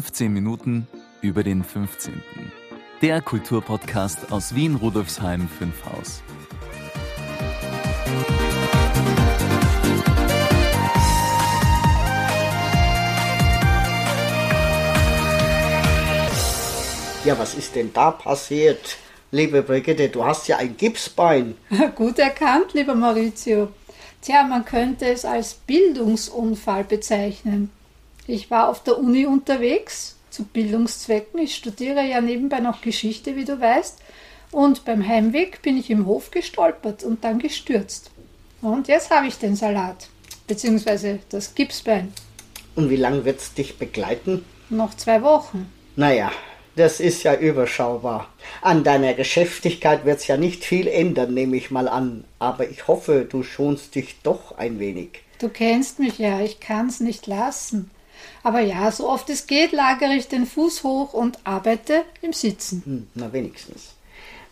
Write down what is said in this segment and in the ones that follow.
15 Minuten über den 15. Der Kulturpodcast aus Wien Rudolfsheim 5 Haus. Ja, was ist denn da passiert? Liebe Brigitte, du hast ja ein Gipsbein. Gut erkannt, lieber Maurizio. Tja, man könnte es als Bildungsunfall bezeichnen. Ich war auf der Uni unterwegs zu Bildungszwecken. Ich studiere ja nebenbei noch Geschichte, wie du weißt. Und beim Heimweg bin ich im Hof gestolpert und dann gestürzt. Und jetzt habe ich den Salat, beziehungsweise das Gipsbein. Und wie lange wird es dich begleiten? Noch zwei Wochen. Naja, das ist ja überschaubar. An deiner Geschäftigkeit wird's ja nicht viel ändern, nehme ich mal an. Aber ich hoffe, du schonst dich doch ein wenig. Du kennst mich ja, ich kann's nicht lassen. Aber ja, so oft es geht, lagere ich den Fuß hoch und arbeite im Sitzen. Hm, na wenigstens.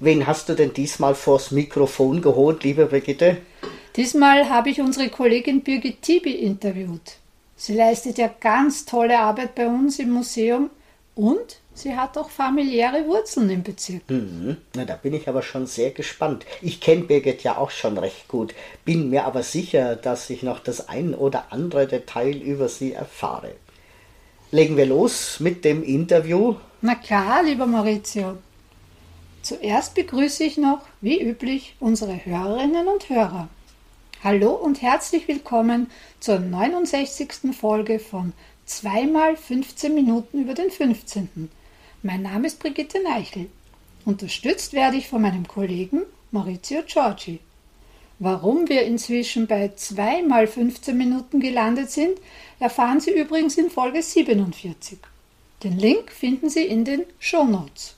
Wen hast du denn diesmal vors Mikrofon geholt, liebe Brigitte? Diesmal habe ich unsere Kollegin Birgit Tibi interviewt. Sie leistet ja ganz tolle Arbeit bei uns im Museum und sie hat auch familiäre Wurzeln im Bezirk. Mhm. Na, da bin ich aber schon sehr gespannt. Ich kenne Birgit ja auch schon recht gut, bin mir aber sicher, dass ich noch das ein oder andere Detail über sie erfahre. Legen wir los mit dem Interview. Na klar, lieber Maurizio. Zuerst begrüße ich noch, wie üblich, unsere Hörerinnen und Hörer. Hallo und herzlich willkommen zur 69. Folge von zweimal 15 Minuten über den 15. Mein Name ist Brigitte Neichel. Unterstützt werde ich von meinem Kollegen Maurizio Giorgi. Warum wir inzwischen bei zweimal 15 Minuten gelandet sind, erfahren Sie übrigens in Folge 47. Den Link finden Sie in den Show Notes.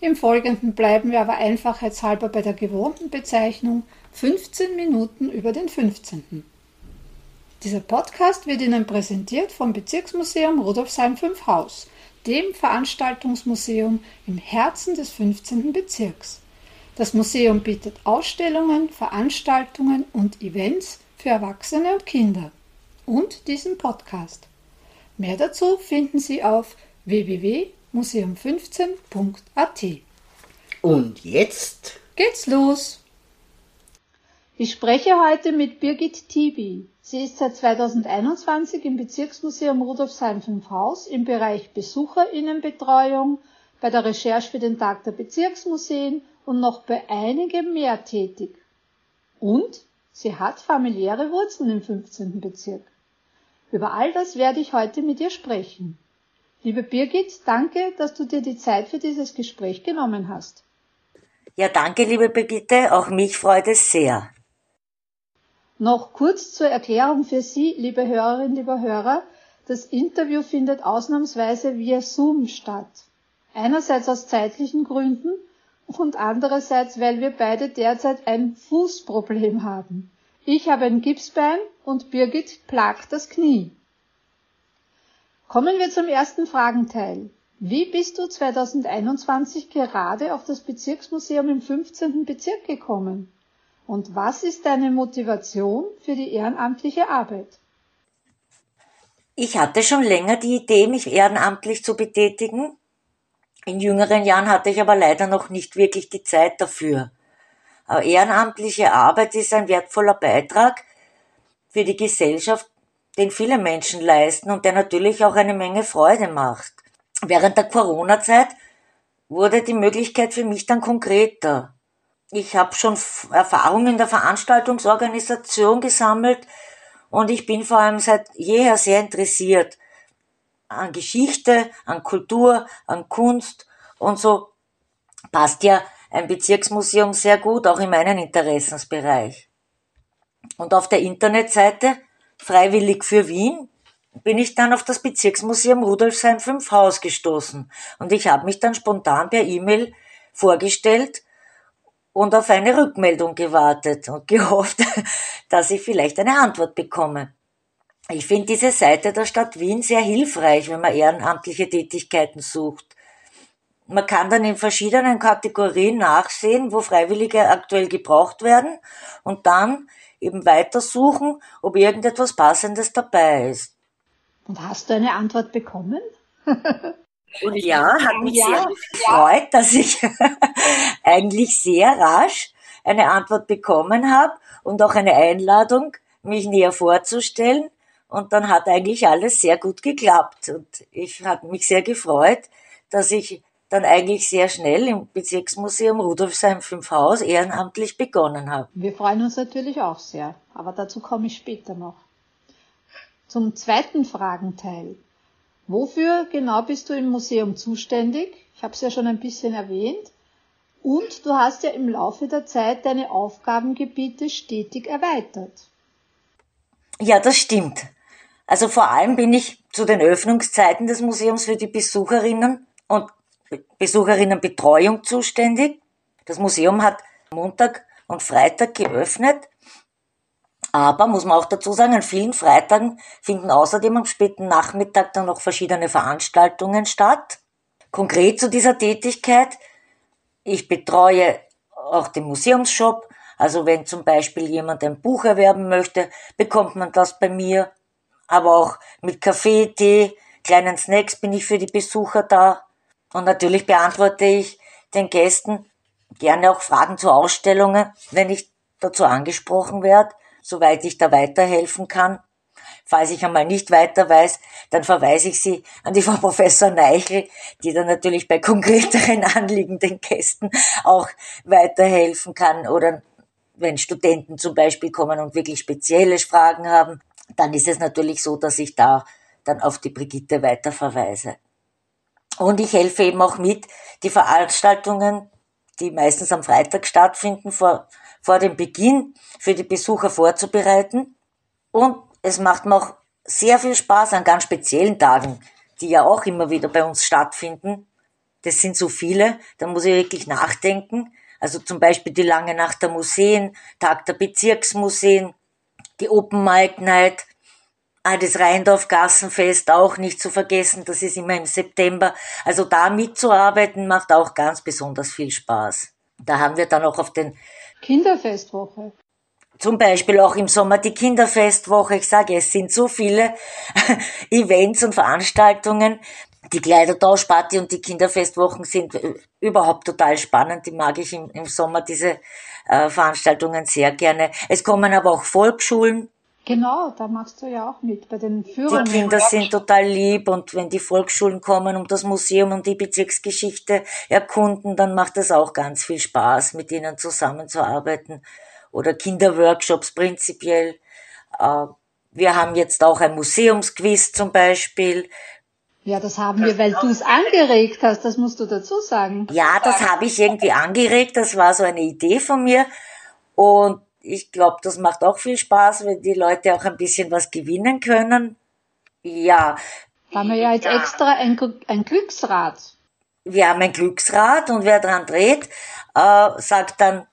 Im Folgenden bleiben wir aber einfachheitshalber bei der gewohnten Bezeichnung 15 Minuten über den 15. Dieser Podcast wird Ihnen präsentiert vom Bezirksmuseum Rudolfsheim 5 Haus, dem Veranstaltungsmuseum im Herzen des 15. Bezirks. Das Museum bietet Ausstellungen, Veranstaltungen und Events für Erwachsene und Kinder und diesen Podcast. Mehr dazu finden Sie auf www.museum15.at. Und jetzt geht's los! Ich spreche heute mit Birgit Tibi. Sie ist seit 2021 im Bezirksmuseum Rudolfsheim 5 Haus im Bereich Besucherinnenbetreuung, bei der Recherche für den Tag der Bezirksmuseen und noch bei einigem mehr tätig. Und sie hat familiäre Wurzeln im 15. Bezirk. Über all das werde ich heute mit ihr sprechen. Liebe Birgit, danke, dass du dir die Zeit für dieses Gespräch genommen hast. Ja, danke, liebe Brigitte. Auch mich freut es sehr. Noch kurz zur Erklärung für Sie, liebe Hörerinnen, liebe Hörer. Das Interview findet ausnahmsweise via Zoom statt. Einerseits aus zeitlichen Gründen und andererseits, weil wir beide derzeit ein Fußproblem haben. Ich habe ein Gipsbein und Birgit plagt das Knie. Kommen wir zum ersten Fragenteil. Wie bist du 2021 gerade auf das Bezirksmuseum im 15. Bezirk gekommen? Und was ist deine Motivation für die ehrenamtliche Arbeit? Ich hatte schon länger die Idee, mich ehrenamtlich zu betätigen. In jüngeren Jahren hatte ich aber leider noch nicht wirklich die Zeit dafür. Aber ehrenamtliche Arbeit ist ein wertvoller Beitrag für die Gesellschaft, den viele Menschen leisten und der natürlich auch eine Menge Freude macht. Während der Corona-Zeit wurde die Möglichkeit für mich dann konkreter ich habe schon Erfahrungen in der Veranstaltungsorganisation gesammelt und ich bin vor allem seit jeher sehr interessiert an Geschichte, an Kultur, an Kunst und so passt ja ein Bezirksmuseum sehr gut auch in meinen Interessensbereich. Und auf der Internetseite Freiwillig für Wien bin ich dann auf das Bezirksmuseum Rudolfsheim 5 Haus gestoßen und ich habe mich dann spontan per E-Mail vorgestellt und auf eine Rückmeldung gewartet und gehofft, dass ich vielleicht eine Antwort bekomme. Ich finde diese Seite der Stadt Wien sehr hilfreich, wenn man ehrenamtliche Tätigkeiten sucht. Man kann dann in verschiedenen Kategorien nachsehen, wo Freiwillige aktuell gebraucht werden und dann eben weitersuchen, ob irgendetwas Passendes dabei ist. Und hast du eine Antwort bekommen? Und ja, hat mich ja, sehr gefreut, dass ich eigentlich sehr rasch eine Antwort bekommen habe und auch eine Einladung, mich näher vorzustellen. Und dann hat eigentlich alles sehr gut geklappt. Und ich habe mich sehr gefreut, dass ich dann eigentlich sehr schnell im Bezirksmuseum Rudolfsheim 5 Haus ehrenamtlich begonnen habe. Wir freuen uns natürlich auch sehr, aber dazu komme ich später noch. Zum zweiten Fragenteil. Wofür genau bist du im Museum zuständig? Ich habe es ja schon ein bisschen erwähnt. Und du hast ja im Laufe der Zeit deine Aufgabengebiete stetig erweitert. Ja, das stimmt. Also vor allem bin ich zu den Öffnungszeiten des Museums für die Besucherinnen und Besucherinnenbetreuung zuständig. Das Museum hat Montag und Freitag geöffnet. Aber, muss man auch dazu sagen, an vielen Freitagen finden außerdem am späten Nachmittag dann noch verschiedene Veranstaltungen statt. Konkret zu dieser Tätigkeit, ich betreue auch den Museumsshop. Also wenn zum Beispiel jemand ein Buch erwerben möchte, bekommt man das bei mir. Aber auch mit Kaffee, Tee, kleinen Snacks bin ich für die Besucher da. Und natürlich beantworte ich den Gästen gerne auch Fragen zu Ausstellungen, wenn ich dazu angesprochen werde, soweit ich da weiterhelfen kann. Falls ich einmal nicht weiter weiß, dann verweise ich Sie an die Frau Professor Neichel, die dann natürlich bei konkreteren Anliegen den Gästen auch weiterhelfen kann. Oder wenn Studenten zum Beispiel kommen und wirklich spezielle Fragen haben, dann ist es natürlich so, dass ich da dann auf die Brigitte weiterverweise. Und ich helfe eben auch mit, die Veranstaltungen, die meistens am Freitag stattfinden, vor, vor dem Beginn für die Besucher vorzubereiten. Und es macht mir auch sehr viel Spaß an ganz speziellen Tagen, die ja auch immer wieder bei uns stattfinden. Das sind so viele, da muss ich wirklich nachdenken. Also zum Beispiel die lange Nacht der Museen, Tag der Bezirksmuseen, die Open Mic Night, Ah, das Rheindorf-Gassenfest auch nicht zu vergessen, das ist immer im September. Also da mitzuarbeiten macht auch ganz besonders viel Spaß. Da haben wir dann auch auf den Kinderfestwoche. Zum Beispiel auch im Sommer die Kinderfestwoche. Ich sage, es sind so viele Events und Veranstaltungen. Die Kleidertauschparty und die Kinderfestwochen sind äh, überhaupt total spannend. Die mag ich im, im Sommer, diese äh, Veranstaltungen sehr gerne. Es kommen aber auch Volksschulen Genau, da machst du ja auch mit bei den Führungen. Die Kinder sind total lieb und wenn die Volksschulen kommen und das Museum und die Bezirksgeschichte erkunden, dann macht es auch ganz viel Spaß, mit ihnen zusammenzuarbeiten. Oder Kinderworkshops prinzipiell. Äh, wir haben jetzt auch ein Museumsquiz zum Beispiel. Ja, das haben wir, weil du es angeregt hast, das musst du dazu sagen. Ja, das habe ich irgendwie angeregt, das war so eine Idee von mir. Und ich glaube, das macht auch viel Spaß, wenn die Leute auch ein bisschen was gewinnen können. Ja. Haben wir ja jetzt extra ein, ein Glücksrad. Wir haben ein Glücksrad und wer dran dreht, äh, sagt dann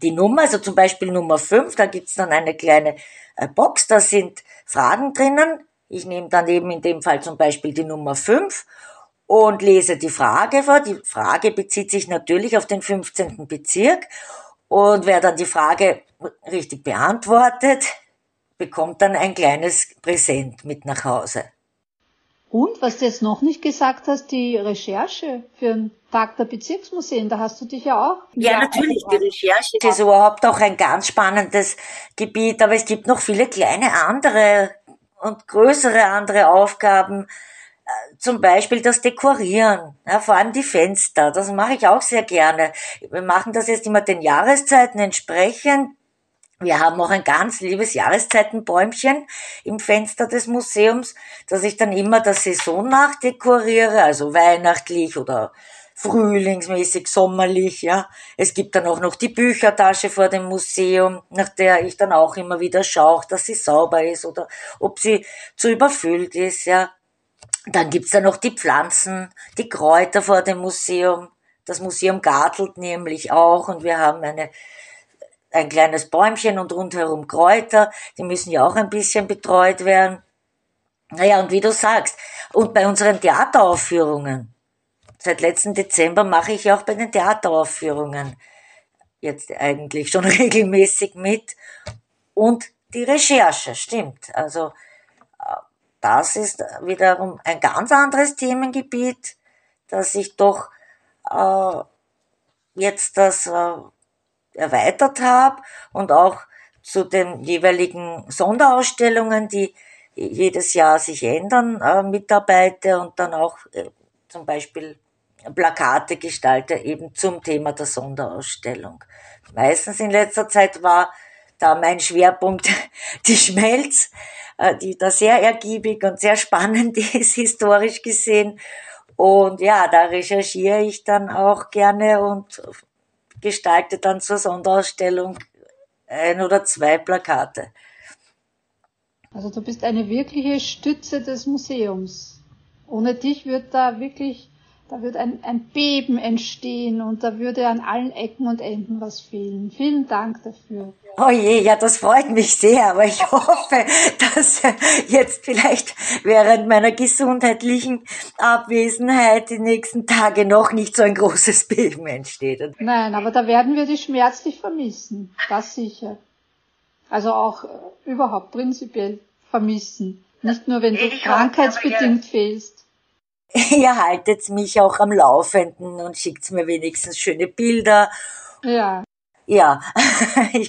die Nummer, also zum Beispiel Nummer 5, da gibt's dann eine kleine äh, Box, da sind Fragen drinnen. Ich nehme dann eben in dem Fall zum Beispiel die Nummer 5 und lese die Frage vor. Die Frage bezieht sich natürlich auf den 15. Bezirk und wer dann die Frage richtig beantwortet, bekommt dann ein kleines Präsent mit nach Hause. Und was du jetzt noch nicht gesagt hast, die Recherche für den Tag der Bezirksmuseen, da hast du dich ja auch. Ja, natürlich, die Recherche ist überhaupt auch ein ganz spannendes Gebiet, aber es gibt noch viele kleine andere und größere andere Aufgaben, zum Beispiel das Dekorieren, ja, vor allem die Fenster, das mache ich auch sehr gerne. Wir machen das jetzt immer den Jahreszeiten entsprechend. Wir haben auch ein ganz liebes Jahreszeitenbäumchen im Fenster des Museums, das ich dann immer der Saison nach dekoriere, also weihnachtlich oder frühlingsmäßig, sommerlich, ja. Es gibt dann auch noch die Büchertasche vor dem Museum, nach der ich dann auch immer wieder schaue, dass sie sauber ist oder ob sie zu überfüllt ist, ja. Dann gibt's da noch die Pflanzen, die Kräuter vor dem Museum. Das Museum gartelt nämlich auch und wir haben eine, ein kleines Bäumchen und rundherum Kräuter. Die müssen ja auch ein bisschen betreut werden. Naja, und wie du sagst, und bei unseren Theateraufführungen. Seit letzten Dezember mache ich auch bei den Theateraufführungen jetzt eigentlich schon regelmäßig mit. Und die Recherche, stimmt. Also das ist wiederum ein ganz anderes Themengebiet, das ich doch äh, jetzt das äh, erweitert habe und auch zu den jeweiligen Sonderausstellungen, die jedes Jahr sich ändern, äh, mitarbeite und dann auch äh, zum Beispiel Plakate gestalte eben zum Thema der Sonderausstellung. Meistens in letzter Zeit war da mein Schwerpunkt die Schmelz, äh, die da sehr ergiebig und sehr spannend ist, historisch gesehen. Und ja, da recherchiere ich dann auch gerne und gestalte dann zur Sonderausstellung ein oder zwei Plakate. Also du bist eine wirkliche Stütze des Museums. Ohne dich wird da wirklich, da wird ein, ein Beben entstehen und da würde an allen Ecken und Enden was fehlen. Vielen Dank dafür. Oh je, ja, das freut mich sehr, aber ich hoffe, dass jetzt vielleicht während meiner gesundheitlichen Abwesenheit die nächsten Tage noch nicht so ein großes Beben entsteht. Nein, aber da werden wir dich schmerzlich vermissen, das sicher. Also auch äh, überhaupt prinzipiell vermissen. Nicht nur, wenn du ich krankheitsbedingt fehlst. Ihr haltet mich auch am Laufenden und schickt mir wenigstens schöne Bilder. Ja. Ja.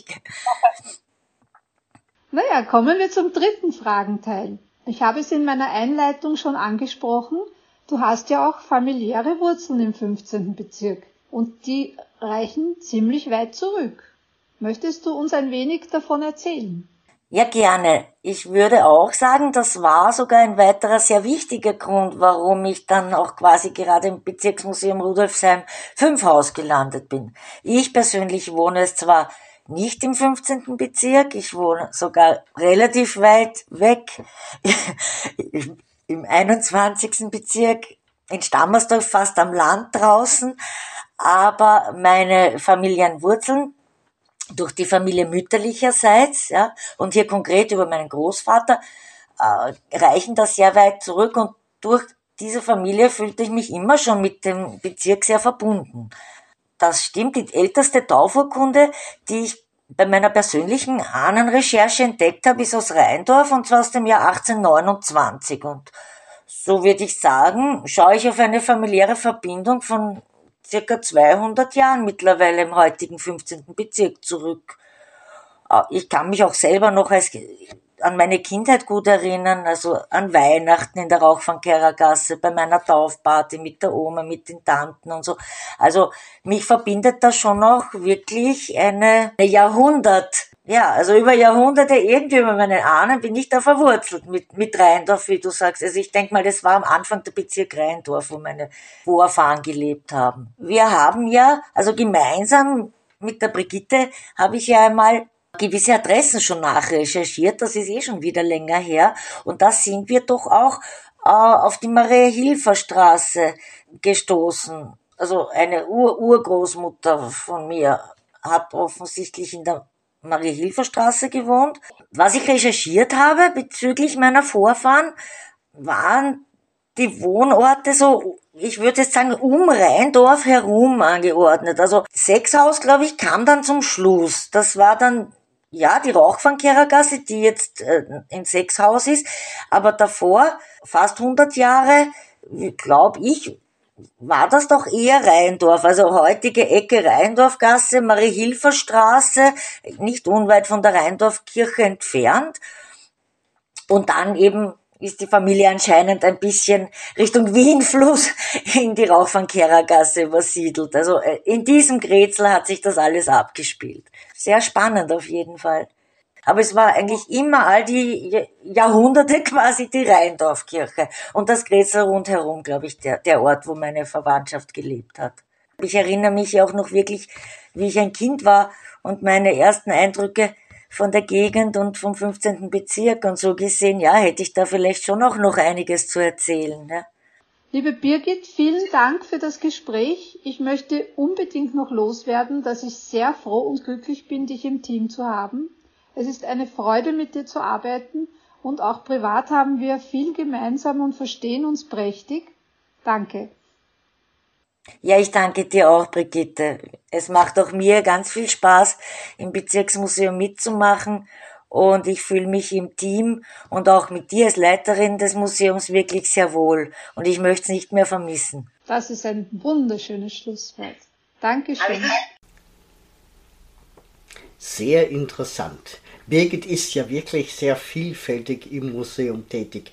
naja, kommen wir zum dritten Fragenteil. Ich habe es in meiner Einleitung schon angesprochen. Du hast ja auch familiäre Wurzeln im 15. Bezirk und die reichen ziemlich weit zurück. Möchtest du uns ein wenig davon erzählen? Ja, gerne. Ich würde auch sagen, das war sogar ein weiterer sehr wichtiger Grund, warum ich dann auch quasi gerade im Bezirksmuseum Rudolfsheim 5 Haus gelandet bin. Ich persönlich wohne es zwar nicht im 15. Bezirk, ich wohne sogar relativ weit weg im 21. Bezirk in Stammersdorf, fast am Land draußen, aber meine Familienwurzeln durch die Familie mütterlicherseits, ja, und hier konkret über meinen Großvater, äh, reichen da sehr weit zurück und durch diese Familie fühlte ich mich immer schon mit dem Bezirk sehr verbunden. Das stimmt, die älteste Taufurkunde, die ich bei meiner persönlichen Ahnenrecherche entdeckt habe, ist aus Rheindorf und zwar aus dem Jahr 1829 und so würde ich sagen, schaue ich auf eine familiäre Verbindung von circa 200 Jahren mittlerweile im heutigen 15. Bezirk zurück. Äh, ich kann mich auch selber noch als, an meine Kindheit gut erinnern, also an Weihnachten in der Rauchfangkehrergasse, bei meiner Taufparty mit der Oma, mit den Tanten und so. Also mich verbindet da schon noch wirklich eine, eine Jahrhundert ja, also über Jahrhunderte, irgendwie über meine Ahnen bin ich da verwurzelt mit, mit Rheindorf, wie du sagst. Also ich denke mal, das war am Anfang der Bezirk Rheindorf, wo meine Vorfahren gelebt haben. Wir haben ja, also gemeinsam mit der Brigitte habe ich ja einmal gewisse Adressen schon nachrecherchiert, das ist eh schon wieder länger her. Und da sind wir doch auch äh, auf die Maria-Hilfer-Straße gestoßen. Also eine Ur-Urgroßmutter von mir hat offensichtlich in der Marie-Hilfer-Straße gewohnt. Was ich recherchiert habe bezüglich meiner Vorfahren, waren die Wohnorte so, ich würde jetzt sagen, um Rheindorf herum angeordnet. Also Sechshaus, glaube ich, kam dann zum Schluss. Das war dann, ja, die Rauchfangkehrergasse, die jetzt äh, in Sechshaus ist. Aber davor, fast 100 Jahre, glaube ich, war das doch eher Rheindorf, also heutige Ecke Rheindorfgasse, Marie-Hilfer-Straße, nicht unweit von der Rheindorfkirche entfernt. Und dann eben ist die Familie anscheinend ein bisschen Richtung Wienfluss in die Rauchfangkehrergasse übersiedelt. Also äh, in diesem Grätzl hat sich das alles abgespielt. Sehr spannend auf jeden Fall. Aber es war eigentlich immer all die Jahrhunderte quasi die Rheindorfkirche und das Gräser rundherum, glaube ich, der, der Ort, wo meine Verwandtschaft gelebt hat. Ich erinnere mich auch noch wirklich, wie ich ein Kind war und meine ersten Eindrücke von der Gegend und vom 15. Bezirk und so gesehen, ja, hätte ich da vielleicht schon auch noch einiges zu erzählen. Ja. Liebe Birgit, vielen Dank für das Gespräch. Ich möchte unbedingt noch loswerden, dass ich sehr froh und glücklich bin, dich im Team zu haben. Es ist eine Freude, mit dir zu arbeiten und auch privat haben wir viel gemeinsam und verstehen uns prächtig. Danke. Ja, ich danke dir auch, Brigitte. Es macht auch mir ganz viel Spaß, im Bezirksmuseum mitzumachen und ich fühle mich im Team und auch mit dir als Leiterin des Museums wirklich sehr wohl und ich möchte es nicht mehr vermissen. Das ist ein wunderschönes Schlusswort. Dankeschön. Sehr interessant. Birgit ist ja wirklich sehr vielfältig im Museum tätig.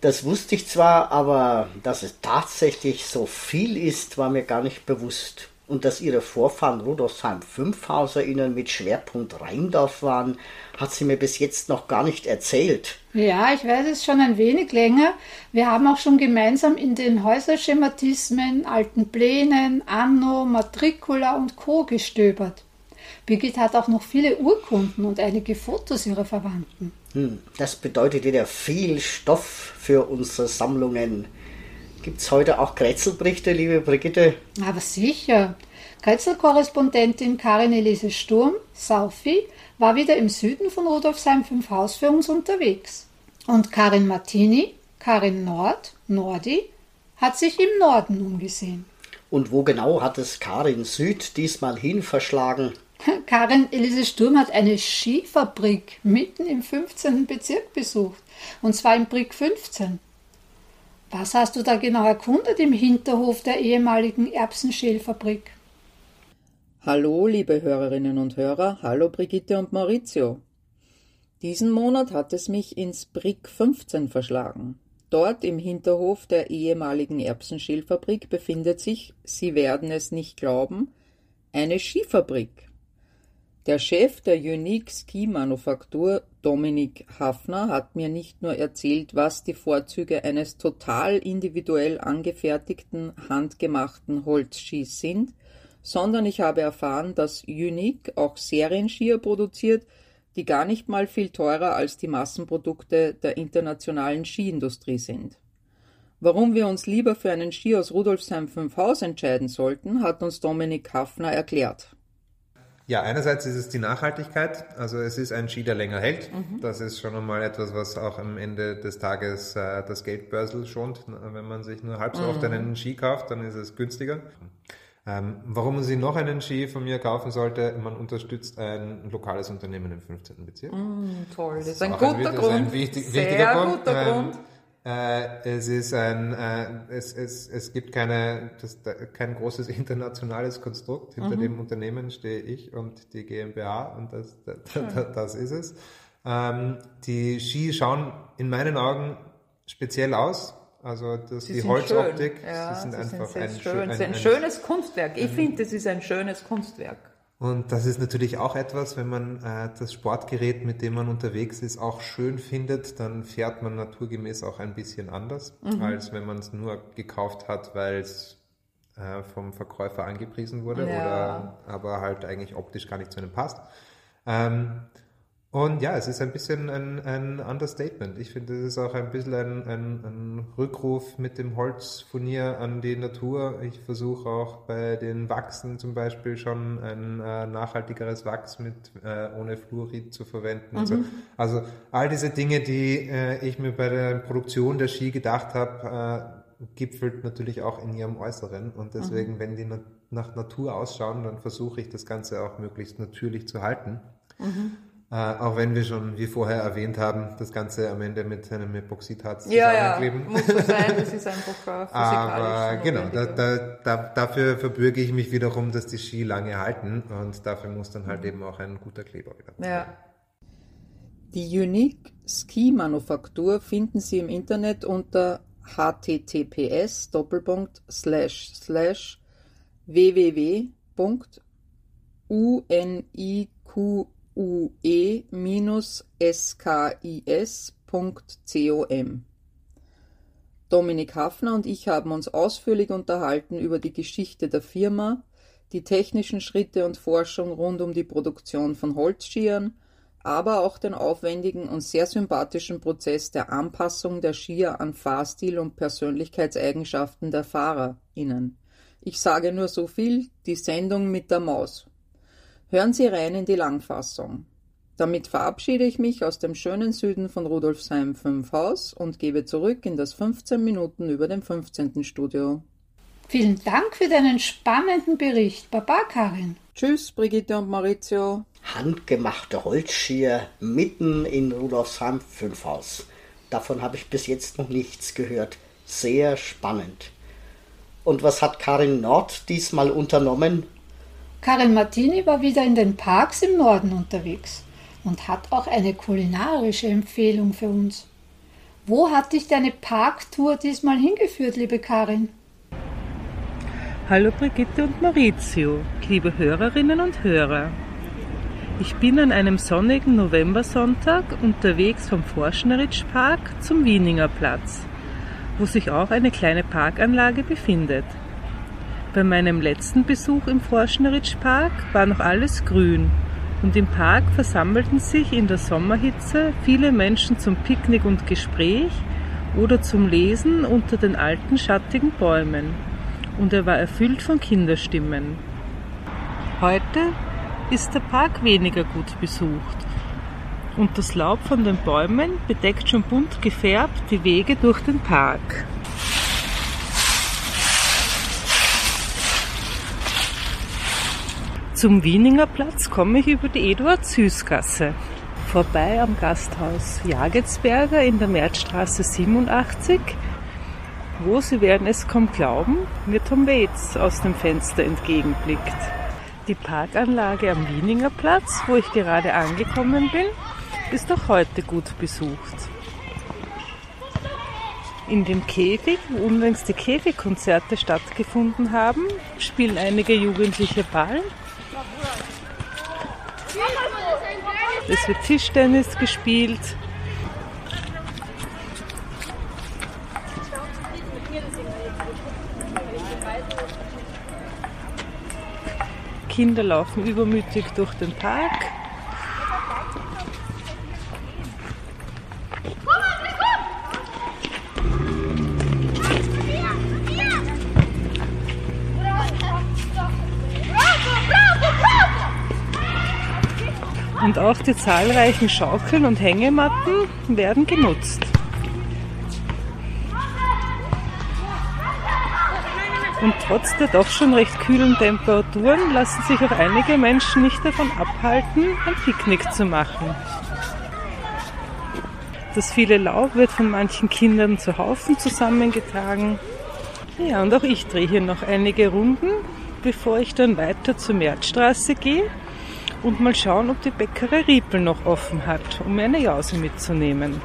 Das wusste ich zwar, aber dass es tatsächlich so viel ist, war mir gar nicht bewusst. Und dass ihre Vorfahren Rudolfsheim FünfhauserInnen mit Schwerpunkt Rheindorf waren, hat sie mir bis jetzt noch gar nicht erzählt. Ja, ich weiß es schon ein wenig länger. Wir haben auch schon gemeinsam in den Häuserschematismen, alten Plänen, Anno, Matricula und Co. gestöbert. Birgit hat auch noch viele Urkunden und einige Fotos ihrer Verwandten. Hm, das bedeutet wieder viel Stoff für unsere Sammlungen. Gibt es heute auch Kretzelberichte, liebe Brigitte? Aber sicher. Kretzel-Korrespondentin Karin Elise Sturm, Saufi, war wieder im Süden von Rudolfsheim 5 Haus für uns unterwegs. Und Karin Martini, Karin Nord, Nordi, hat sich im Norden umgesehen. Und wo genau hat es Karin Süd diesmal hin verschlagen? Karin Elise Sturm hat eine Skifabrik mitten im 15. Bezirk besucht. Und zwar im Brick 15. Was hast du da genau erkundet im Hinterhof der ehemaligen Erbsenschälfabrik? Hallo, liebe Hörerinnen und Hörer, hallo Brigitte und Maurizio. Diesen Monat hat es mich ins Brick 15 verschlagen. Dort im Hinterhof der ehemaligen Erbsenschälfabrik befindet sich, Sie werden es nicht glauben, eine Skifabrik. Der Chef der Unique Ski Manufaktur, Dominik Hafner, hat mir nicht nur erzählt, was die Vorzüge eines total individuell angefertigten, handgemachten Holzskis sind, sondern ich habe erfahren, dass Unique auch Serienskier produziert, die gar nicht mal viel teurer als die Massenprodukte der internationalen Skiindustrie sind. Warum wir uns lieber für einen Ski aus Rudolfsheim 5 Haus entscheiden sollten, hat uns Dominik Hafner erklärt. Ja, einerseits ist es die Nachhaltigkeit. Also es ist ein Ski, der länger hält. Mhm. Das ist schon einmal etwas, was auch am Ende des Tages äh, das Geldbörsel schont. Wenn man sich nur halb so oft mhm. einen Ski kauft, dann ist es günstiger. Ähm, warum man sich noch einen Ski von mir kaufen sollte, man unterstützt ein lokales Unternehmen im 15. Bezirk. Mm, toll, das, das ist ein guter ein, Grund. Ein wichtig, Sehr guter ähm, Grund. Äh, es ist ein, äh, es, es, es gibt keine, das, kein großes internationales Konstrukt. Hinter mhm. dem Unternehmen stehe ich und die GmbH und das, das, das, ist es. Ähm, die Ski schauen in meinen Augen speziell aus. Also das, die Holzoptik, ja, sie sind sie einfach sind ein, schön. ein, ein, ein, schönes Kunstwerk. Ich finde, das ist ein schönes Kunstwerk. Und das ist natürlich auch etwas, wenn man äh, das Sportgerät, mit dem man unterwegs ist, auch schön findet, dann fährt man naturgemäß auch ein bisschen anders, mhm. als wenn man es nur gekauft hat, weil es äh, vom Verkäufer angepriesen wurde ja. oder aber halt eigentlich optisch gar nicht zu einem passt. Ähm, und ja, es ist ein bisschen ein, ein Understatement. Ich finde, es ist auch ein bisschen ein, ein, ein Rückruf mit dem Holzfurnier an die Natur. Ich versuche auch bei den Wachsen zum Beispiel schon ein äh, nachhaltigeres Wachs mit äh, ohne Fluorid zu verwenden. Also, mhm. Also, also, all diese Dinge, die äh, ich mir bei der Produktion der Ski gedacht habe, äh, gipfelt natürlich auch in ihrem Äußeren. Und deswegen, mhm. wenn die na nach Natur ausschauen, dann versuche ich das Ganze auch möglichst natürlich zu halten. Mhm. Äh, auch wenn wir schon, wie vorher erwähnt haben, das Ganze am Ende mit einem Epoxidharz ja, zusammenkleben. Ja, muss so sein, das ist einfach physikalisch. Aber genau, da, da, da, dafür verbürge ich mich wiederum, dass die Ski lange halten und dafür muss dann halt eben auch ein guter Kleber wieder. Ja. Die Unique Ski Manufaktur finden Sie im Internet unter https doppelpunkt slash slash www.uniq ue-skis.com. Dominik Hafner und ich haben uns ausführlich unterhalten über die Geschichte der Firma, die technischen Schritte und Forschung rund um die Produktion von Holzskiern, aber auch den aufwendigen und sehr sympathischen Prozess der Anpassung der Skier an Fahrstil und Persönlichkeitseigenschaften der FahrerInnen. Ich sage nur so viel, die Sendung mit der Maus. Hören Sie rein in die Langfassung. Damit verabschiede ich mich aus dem schönen Süden von Rudolfsheim 5 Haus und gebe zurück in das 15 Minuten über dem 15. Studio. Vielen Dank für deinen spannenden Bericht, Baba Karin. Tschüss, Brigitte und Maurizio. handgemachte Holzschier mitten in Rudolfsheim 5 Haus. Davon habe ich bis jetzt noch nichts gehört. Sehr spannend. Und was hat Karin Nord diesmal unternommen? Karin Martini war wieder in den Parks im Norden unterwegs und hat auch eine kulinarische Empfehlung für uns. Wo hat dich deine Parktour diesmal hingeführt, liebe Karin? Hallo Brigitte und Maurizio, liebe Hörerinnen und Hörer. Ich bin an einem sonnigen Novembersonntag unterwegs vom Forschneritsch Park zum Wieninger Platz, wo sich auch eine kleine Parkanlage befindet. Bei meinem letzten Besuch im Forschneritsch Park war noch alles grün und im Park versammelten sich in der Sommerhitze viele Menschen zum Picknick und Gespräch oder zum Lesen unter den alten schattigen Bäumen und er war erfüllt von Kinderstimmen. Heute ist der Park weniger gut besucht und das Laub von den Bäumen bedeckt schon bunt gefärbt die Wege durch den Park. Zum Wieninger Platz komme ich über die Eduard-Süß-Gasse. Vorbei am Gasthaus Jagetsberger in der Märzstraße 87, wo, Sie werden es kaum glauben, mir Tom Waits aus dem Fenster entgegenblickt. Die Parkanlage am Wieninger Platz, wo ich gerade angekommen bin, ist auch heute gut besucht. In dem Käfig, wo unlängst die Käfigkonzerte stattgefunden haben, spielen einige Jugendliche Ball Es wird Tischtennis gespielt. Kinder laufen übermütig durch den Park. Auch die zahlreichen Schaukeln und Hängematten werden genutzt. Und trotz der doch schon recht kühlen Temperaturen lassen sich auch einige Menschen nicht davon abhalten, ein Picknick zu machen. Das viele Laub wird von manchen Kindern zu Haufen zusammengetragen. Ja, und auch ich drehe hier noch einige Runden, bevor ich dann weiter zur Märzstraße gehe und mal schauen, ob die Bäckerei Riepel noch offen hat, um eine Jause mitzunehmen.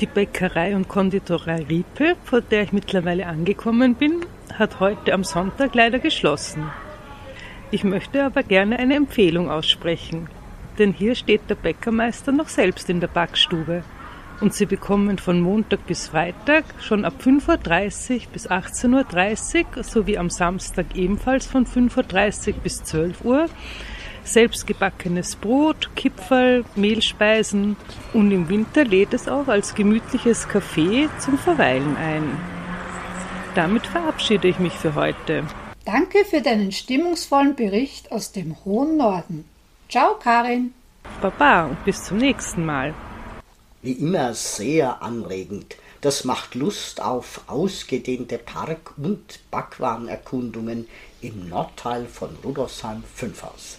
Die Bäckerei und Konditorei Riepel, vor der ich mittlerweile angekommen bin, hat heute am Sonntag leider geschlossen. Ich möchte aber gerne eine Empfehlung aussprechen, denn hier steht der Bäckermeister noch selbst in der Backstube und Sie bekommen von Montag bis Freitag schon ab 5.30 Uhr bis 18.30 Uhr sowie am Samstag ebenfalls von 5.30 Uhr bis 12 Uhr selbstgebackenes Brot, Kipferl, Mehlspeisen und im Winter lädt es auch als gemütliches Café zum Verweilen ein. Damit verabschiede ich mich für heute. Danke für deinen stimmungsvollen Bericht aus dem hohen Norden. Ciao, Karin. Baba und bis zum nächsten Mal. Wie immer sehr anregend. Das macht Lust auf ausgedehnte Park- und Backwarenerkundungen im Nordteil von Rudolfsheim 5 Haus.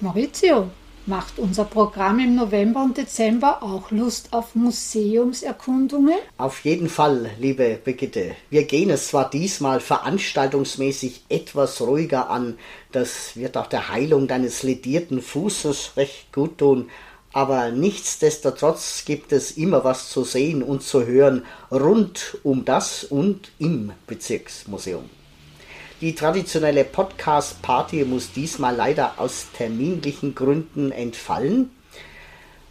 Maurizio, macht unser Programm im November und Dezember auch Lust auf Museumserkundungen? Auf jeden Fall, liebe Brigitte. Wir gehen es zwar diesmal veranstaltungsmäßig etwas ruhiger an, das wird auch der Heilung deines ledierten Fußes recht gut tun, aber nichtsdestotrotz gibt es immer was zu sehen und zu hören rund um das und im Bezirksmuseum. Die traditionelle Podcast-Party muss diesmal leider aus terminlichen Gründen entfallen.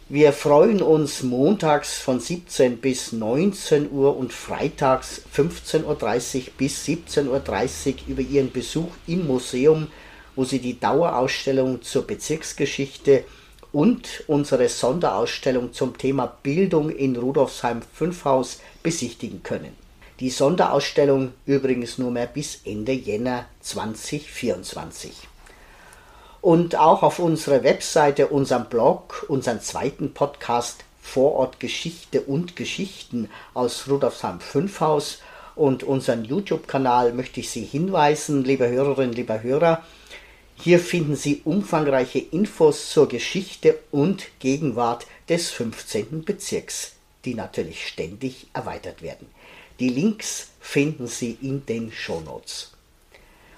Wir freuen uns montags von 17 bis 19 Uhr und freitags 15.30 Uhr bis 17.30 Uhr über Ihren Besuch im Museum, wo Sie die Dauerausstellung zur Bezirksgeschichte und unsere Sonderausstellung zum Thema Bildung in Rudolfsheim 5 Haus besichtigen können. Die Sonderausstellung übrigens nur mehr bis Ende Jänner 2024. Und auch auf unserer Webseite, unserem Blog, unseren zweiten Podcast Vorort Geschichte und Geschichten aus Rudolfsheim 5 Haus und unseren YouTube-Kanal möchte ich Sie hinweisen, liebe Hörerinnen, lieber Hörer, Hier finden Sie umfangreiche Infos zur Geschichte und Gegenwart des 15. Bezirks, die natürlich ständig erweitert werden. Die Links finden Sie in den Shownotes.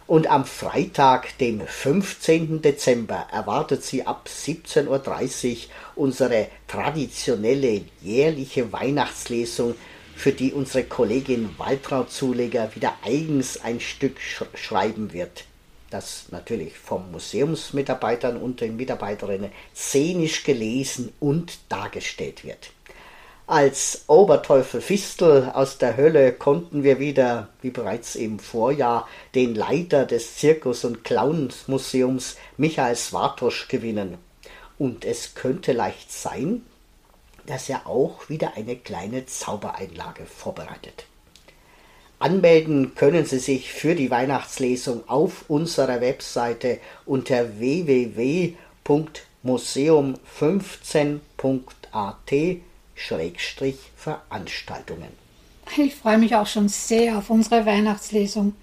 Und am Freitag, dem 15. Dezember, erwartet Sie ab 17.30 Uhr unsere traditionelle jährliche Weihnachtslesung, für die unsere Kollegin Waltraud Zuleger wieder eigens ein Stück sch schreiben wird das natürlich vom Museumsmitarbeitern und den Mitarbeiterinnen szenisch gelesen und dargestellt wird. Als Oberteufel Fistel aus der Hölle konnten wir wieder, wie bereits im Vorjahr, den Leiter des Zirkus- und Clownsmuseums Michael Swartosch gewinnen. Und es könnte leicht sein, dass er auch wieder eine kleine Zaubereinlage vorbereitet. Anmelden können Sie sich für die Weihnachtslesung auf unserer Webseite unter www.museum15.at-veranstaltungen. Ich freue mich auch schon sehr auf unsere Weihnachtslesung.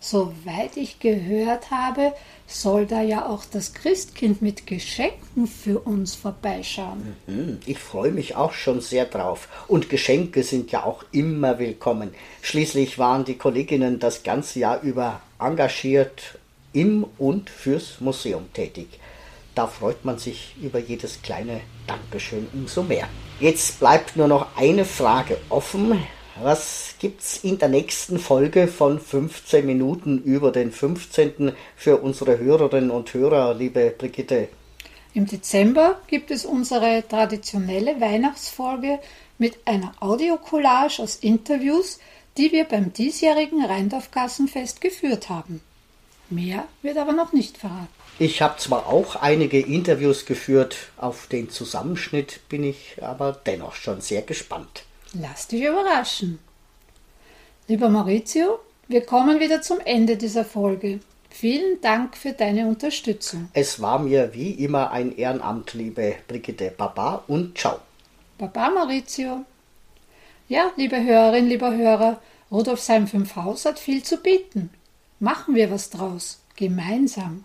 Soweit ich gehört habe, soll da ja auch das Christkind mit Geschenken für uns vorbeischauen. Mhm, ich freue mich auch schon sehr drauf. Und Geschenke sind ja auch immer willkommen. Schließlich waren die Kolleginnen das ganze Jahr über engagiert im und fürs Museum tätig. Da freut man sich über jedes kleine Dankeschön umso mehr. Jetzt bleibt nur noch eine Frage offen. Was gibt's in der nächsten Folge von 15 Minuten über den 15. für unsere Hörerinnen und Hörer, liebe Brigitte? Im Dezember gibt es unsere traditionelle Weihnachtsfolge mit einer Audiocollage aus Interviews, die wir beim diesjährigen Rheindorf-Gassenfest geführt haben. Mehr wird aber noch nicht verraten. Ich habe zwar auch einige Interviews geführt, auf den Zusammenschnitt bin ich aber dennoch schon sehr gespannt. Lass dich überraschen. Lieber Maurizio, wir kommen wieder zum Ende dieser Folge. Vielen Dank für deine Unterstützung. Es war mir wie immer ein Ehrenamt, liebe Brigitte. Baba und ciao. Baba Maurizio. Ja, liebe Hörerin, lieber Hörer, Rudolfsheim 5 Haus hat viel zu bieten. Machen wir was draus, gemeinsam.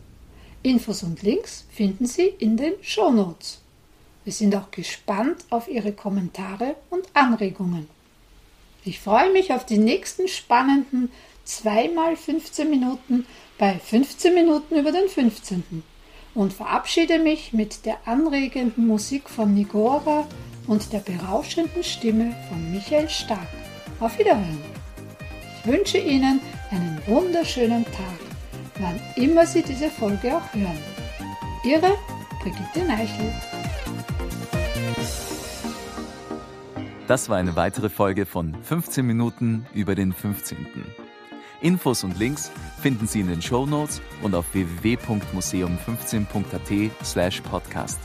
Infos und Links finden Sie in den Show Notes. Wir sind auch gespannt auf Ihre Kommentare und Anregungen. Ich freue mich auf die nächsten spannenden 2 x 15 Minuten bei 15 Minuten über den 15. und verabschiede mich mit der anregenden Musik von Nigora und der berauschenden Stimme von Michael Stark. Auf Wiederhören! Ich wünsche Ihnen einen wunderschönen Tag, wann immer Sie diese Folge auch hören. Ihre Brigitte Neichel. Das war eine weitere Folge von 15 Minuten über den 15. Infos und Links finden Sie in den Show Notes und auf www.museum15.at/podcast.